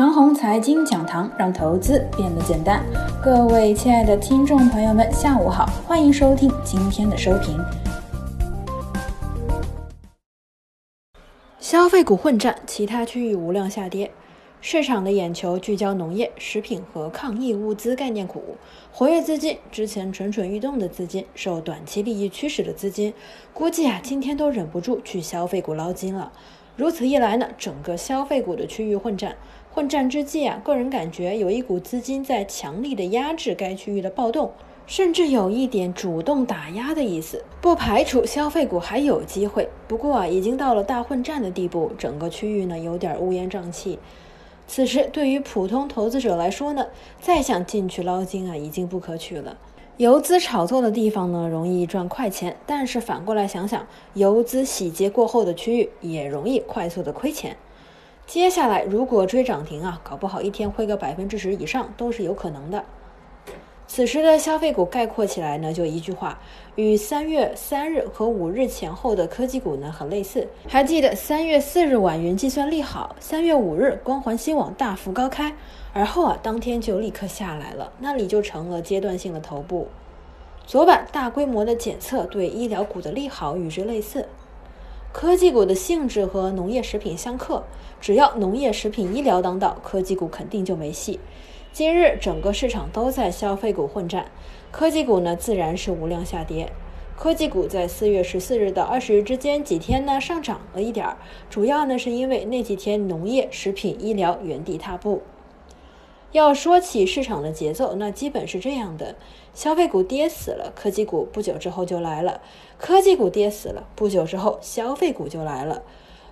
长虹财经讲堂，让投资变得简单。各位亲爱的听众朋友们，下午好，欢迎收听今天的收评。消费股混战，其他区域无量下跌。市场的眼球聚焦农业、食品和抗疫物资概念股，活跃资金之前蠢蠢欲动的资金，受短期利益驱使的资金，估计啊今天都忍不住去消费股捞金了。如此一来呢，整个消费股的区域混战。混战之际啊，个人感觉有一股资金在强力的压制该区域的暴动，甚至有一点主动打压的意思，不排除消费股还有机会。不过啊，已经到了大混战的地步，整个区域呢有点乌烟瘴气。此时对于普通投资者来说呢，再想进去捞金啊，已经不可取了。游资炒作的地方呢，容易赚快钱，但是反过来想想，游资洗劫过后的区域也容易快速的亏钱。接下来，如果追涨停啊，搞不好一天亏个百分之十以上都是有可能的。此时的消费股概括起来呢，就一句话，与三月三日和五日前后的科技股呢很类似。还记得三月四日晚云计算利好，三月五日光环新网大幅高开，而后啊当天就立刻下来了，那里就成了阶段性的头部。昨晚大规模的检测对医疗股的利好与之类似。科技股的性质和农业食品相克，只要农业食品医疗当道，科技股肯定就没戏。今日整个市场都在消费股混战，科技股呢自然是无量下跌。科技股在四月十四日到二十日之间几天呢上涨了一点，主要呢是因为那几天农业食品医疗原地踏步。要说起市场的节奏，那基本是这样的：消费股跌死了，科技股不久之后就来了；科技股跌死了，不久之后消费股就来了。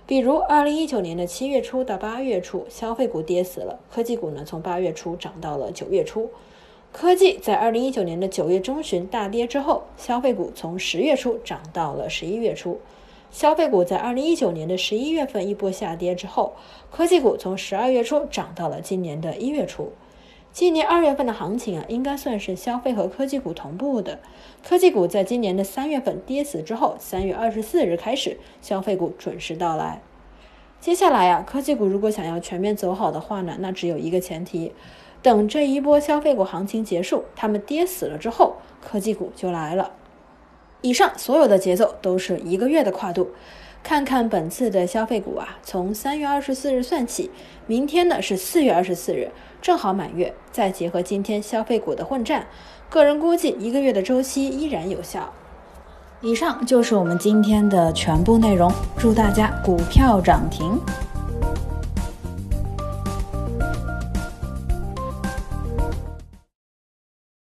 比如，二零一九年的七月初到八月初，消费股跌死了，科技股呢从八月初涨到了九月初。科技在二零一九年的九月中旬大跌之后，消费股从十月初涨到了十一月初。消费股在二零一九年的十一月份一波下跌之后，科技股从十二月初涨到了今年的一月初。今年二月份的行情啊，应该算是消费和科技股同步的。科技股在今年的三月份跌死之后，三月二十四日开始，消费股准时到来。接下来啊，科技股如果想要全面走好的话呢，那只有一个前提，等这一波消费股行情结束，他们跌死了之后，科技股就来了。以上所有的节奏都是一个月的跨度，看看本次的消费股啊，从三月二十四日算起，明天呢是四月二十四日，正好满月，再结合今天消费股的混战，个人估计一个月的周期依然有效。以上就是我们今天的全部内容，祝大家股票涨停。